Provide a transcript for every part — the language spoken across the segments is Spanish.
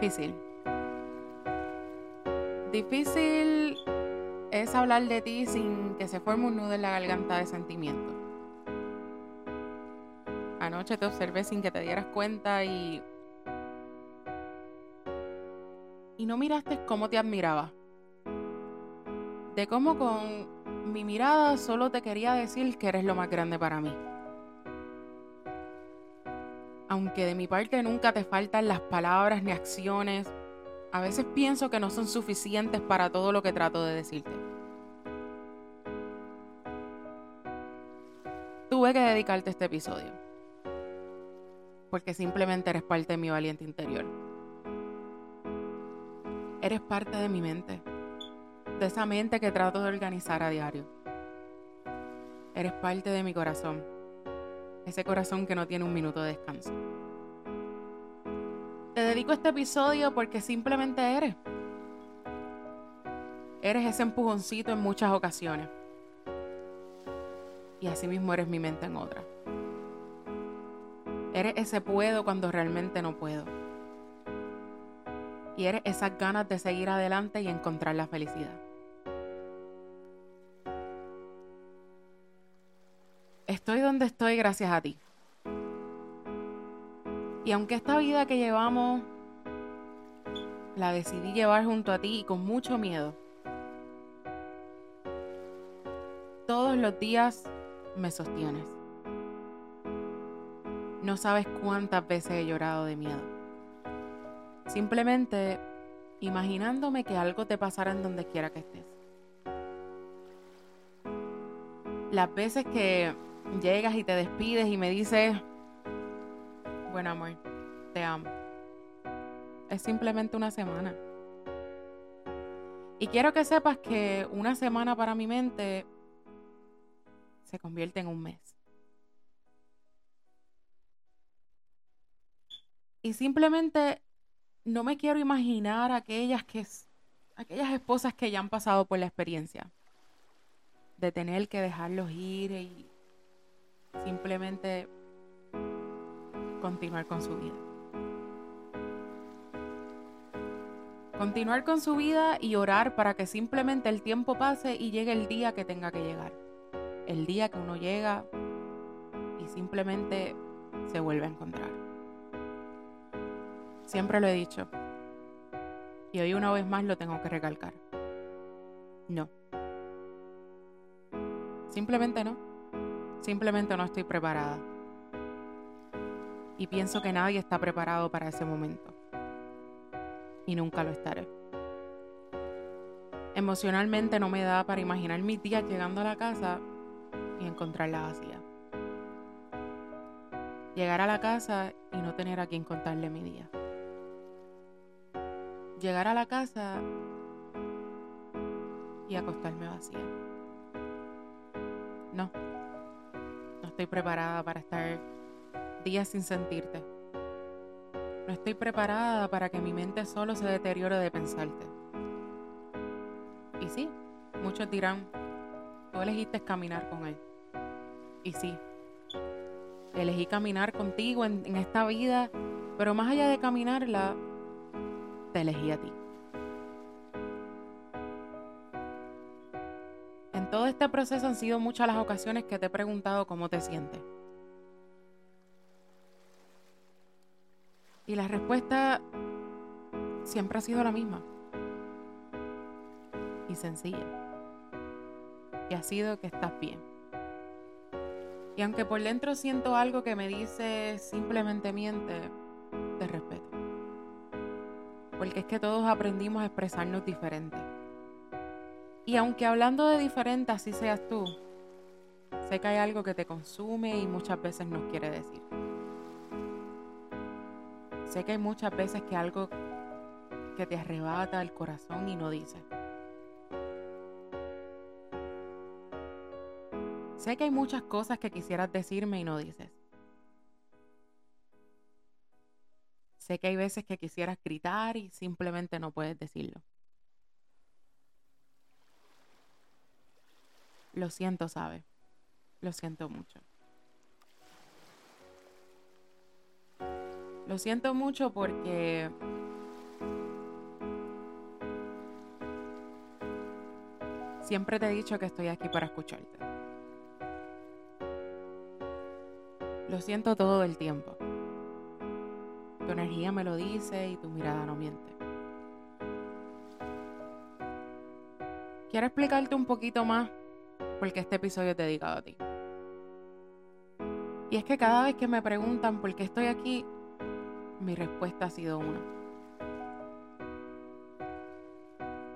Difícil. Difícil es hablar de ti sin que se forme un nudo en la garganta de sentimiento. Anoche te observé sin que te dieras cuenta y... Y no miraste cómo te admiraba. De cómo con mi mirada solo te quería decir que eres lo más grande para mí. Aunque de mi parte nunca te faltan las palabras ni acciones, a veces pienso que no son suficientes para todo lo que trato de decirte. Tuve que dedicarte este episodio, porque simplemente eres parte de mi valiente interior. Eres parte de mi mente, de esa mente que trato de organizar a diario. Eres parte de mi corazón, ese corazón que no tiene un minuto de descanso. Te dedico este episodio porque simplemente eres. Eres ese empujoncito en muchas ocasiones. Y así mismo eres mi mente en otra. Eres ese puedo cuando realmente no puedo. Y eres esas ganas de seguir adelante y encontrar la felicidad. Estoy donde estoy gracias a ti. Y aunque esta vida que llevamos la decidí llevar junto a ti y con mucho miedo, todos los días me sostienes. No sabes cuántas veces he llorado de miedo. Simplemente imaginándome que algo te pasara en donde quiera que estés. Las veces que llegas y te despides y me dices, bueno amor, te amo. Es simplemente una semana. Y quiero que sepas que una semana para mi mente se convierte en un mes. Y simplemente no me quiero imaginar aquellas que aquellas esposas que ya han pasado por la experiencia de tener que dejarlos ir y simplemente continuar con su vida. Continuar con su vida y orar para que simplemente el tiempo pase y llegue el día que tenga que llegar. El día que uno llega y simplemente se vuelve a encontrar. Siempre lo he dicho. Y hoy una vez más lo tengo que recalcar. No. Simplemente no. Simplemente no estoy preparada y pienso que nadie está preparado para ese momento. Y nunca lo estaré. Emocionalmente no me da para imaginar mis días llegando a la casa y encontrarla vacía. Llegar a la casa y no tener a quien contarle mi día. Llegar a la casa y acostarme vacía. No, no estoy preparada para estar días sin sentirte. No estoy preparada para que mi mente solo se deteriore de pensarte. Y sí, muchos dirán, tú elegiste caminar con él. Y sí, elegí caminar contigo en, en esta vida, pero más allá de caminarla, te elegí a ti. Todo este proceso han sido muchas las ocasiones que te he preguntado cómo te sientes. Y la respuesta siempre ha sido la misma. Y sencilla. Y ha sido que estás bien. Y aunque por dentro siento algo que me dice simplemente miente, te respeto. Porque es que todos aprendimos a expresarnos diferente. Y aunque hablando de diferente así seas tú, sé que hay algo que te consume y muchas veces nos quiere decir. Sé que hay muchas veces que algo que te arrebata el corazón y no dices. Sé que hay muchas cosas que quisieras decirme y no dices. Sé que hay veces que quisieras gritar y simplemente no puedes decirlo. Lo siento, ¿sabe? Lo siento mucho. Lo siento mucho porque siempre te he dicho que estoy aquí para escucharte. Lo siento todo el tiempo. Tu energía me lo dice y tu mirada no miente. Quiero explicarte un poquito más porque este episodio es dedicado a ti. Y es que cada vez que me preguntan por qué estoy aquí, mi respuesta ha sido una.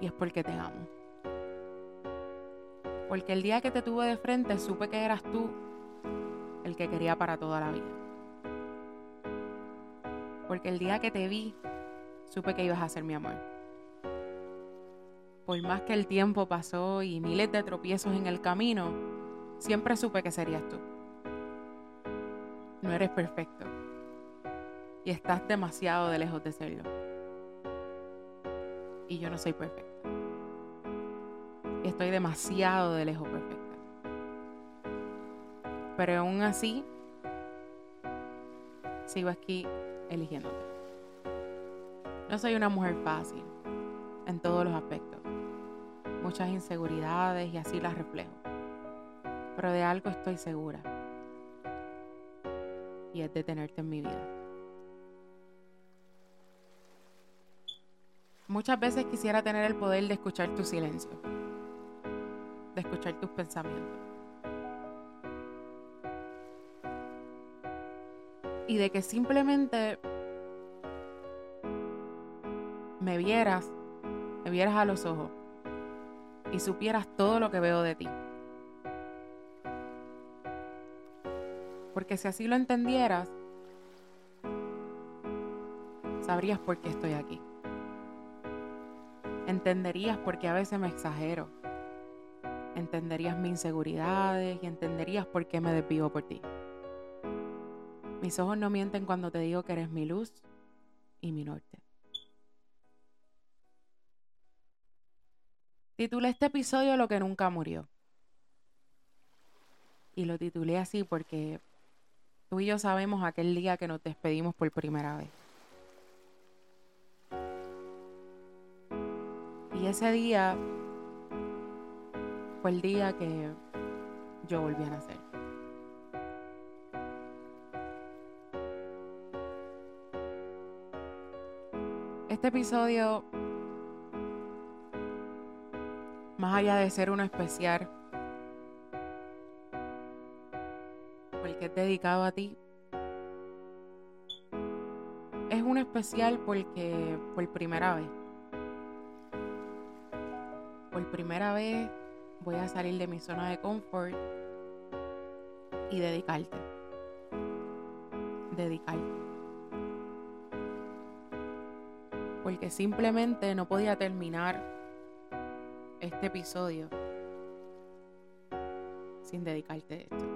Y es porque te amo. Porque el día que te tuve de frente supe que eras tú el que quería para toda la vida. Porque el día que te vi, supe que ibas a ser mi amor. Por más que el tiempo pasó y miles de tropiezos en el camino, siempre supe que serías tú. No eres perfecto. Y estás demasiado de lejos de serlo. Y yo no soy perfecta. Y estoy demasiado de lejos perfecta. Pero aún así, sigo aquí eligiéndote. No soy una mujer fácil en todos los aspectos. Muchas inseguridades y así las reflejo. Pero de algo estoy segura. Y es de tenerte en mi vida. Muchas veces quisiera tener el poder de escuchar tu silencio, de escuchar tus pensamientos. Y de que simplemente me vieras, me vieras a los ojos y supieras todo lo que veo de ti. Porque si así lo entendieras, sabrías por qué estoy aquí. Entenderías por qué a veces me exagero. Entenderías mis inseguridades y entenderías por qué me desvivo por ti. Mis ojos no mienten cuando te digo que eres mi luz y mi norte. Titulé este episodio Lo que nunca murió. Y lo titulé así porque tú y yo sabemos aquel día que nos despedimos por primera vez. Y ese día fue el día que yo volví a nacer. Este episodio, más allá de ser uno especial, porque es dedicado a ti, es un especial porque por primera vez por primera vez voy a salir de mi zona de confort y dedicarte. Dedicarte. Porque simplemente no podía terminar este episodio sin dedicarte esto.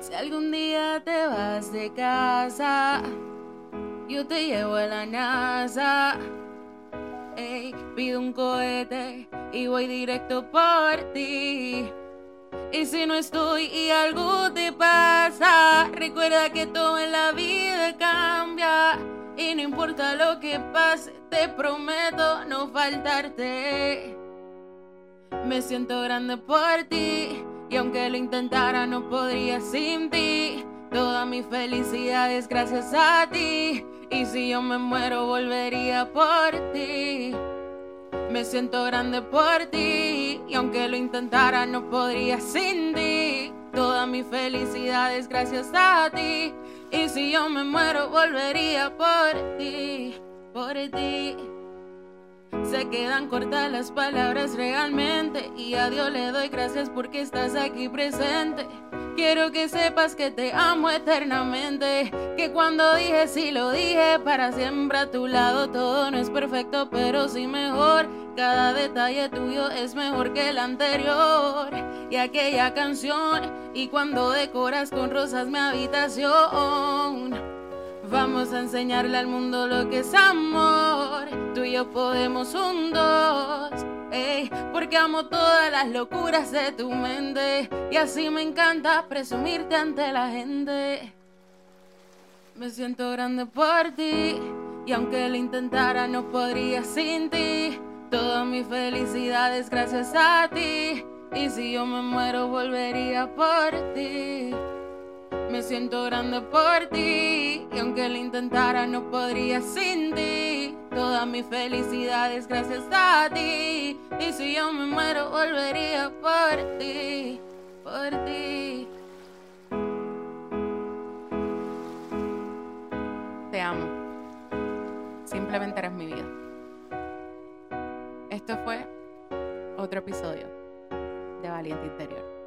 Si algún día te vas de casa, yo te llevo a la NASA. Ey, pido un cohete y voy directo por ti. Y si no estoy y algo recuerda que todo en la vida cambia. Y no importa lo que pase, te prometo no faltarte. Me siento grande por ti y aunque lo intentara no podría sin ti. Toda mi felicidad es gracias a ti. Y si yo me muero volvería por ti. Me siento grande por ti. Y aunque lo intentara no podría sin ti. Toda mi felicidad es gracias a ti. Y si yo me muero volvería por ti. Por ti. Se quedan cortas las palabras realmente y a Dios le doy gracias porque estás aquí presente. Quiero que sepas que te amo eternamente, que cuando dije sí lo dije para siempre a tu lado. Todo no es perfecto, pero sí mejor. Cada detalle tuyo es mejor que el anterior y aquella canción. Y cuando decoras con rosas mi habitación. Vamos a enseñarle al mundo lo que es amor. Tú y yo podemos un dos. Ey, porque amo todas las locuras de tu mente. Y así me encanta presumirte ante la gente. Me siento grande por ti. Y aunque lo intentara, no podría sin ti. Toda mi felicidad es gracias a ti. Y si yo me muero, volvería por ti. Me siento grande por ti. Y aunque lo intentara, no podría sin ti. Toda mi felicidad es gracias a ti. Y si yo me muero, volvería por ti. Por ti. Te amo. Simplemente eres mi vida. Esto fue otro episodio de Valiente Interior.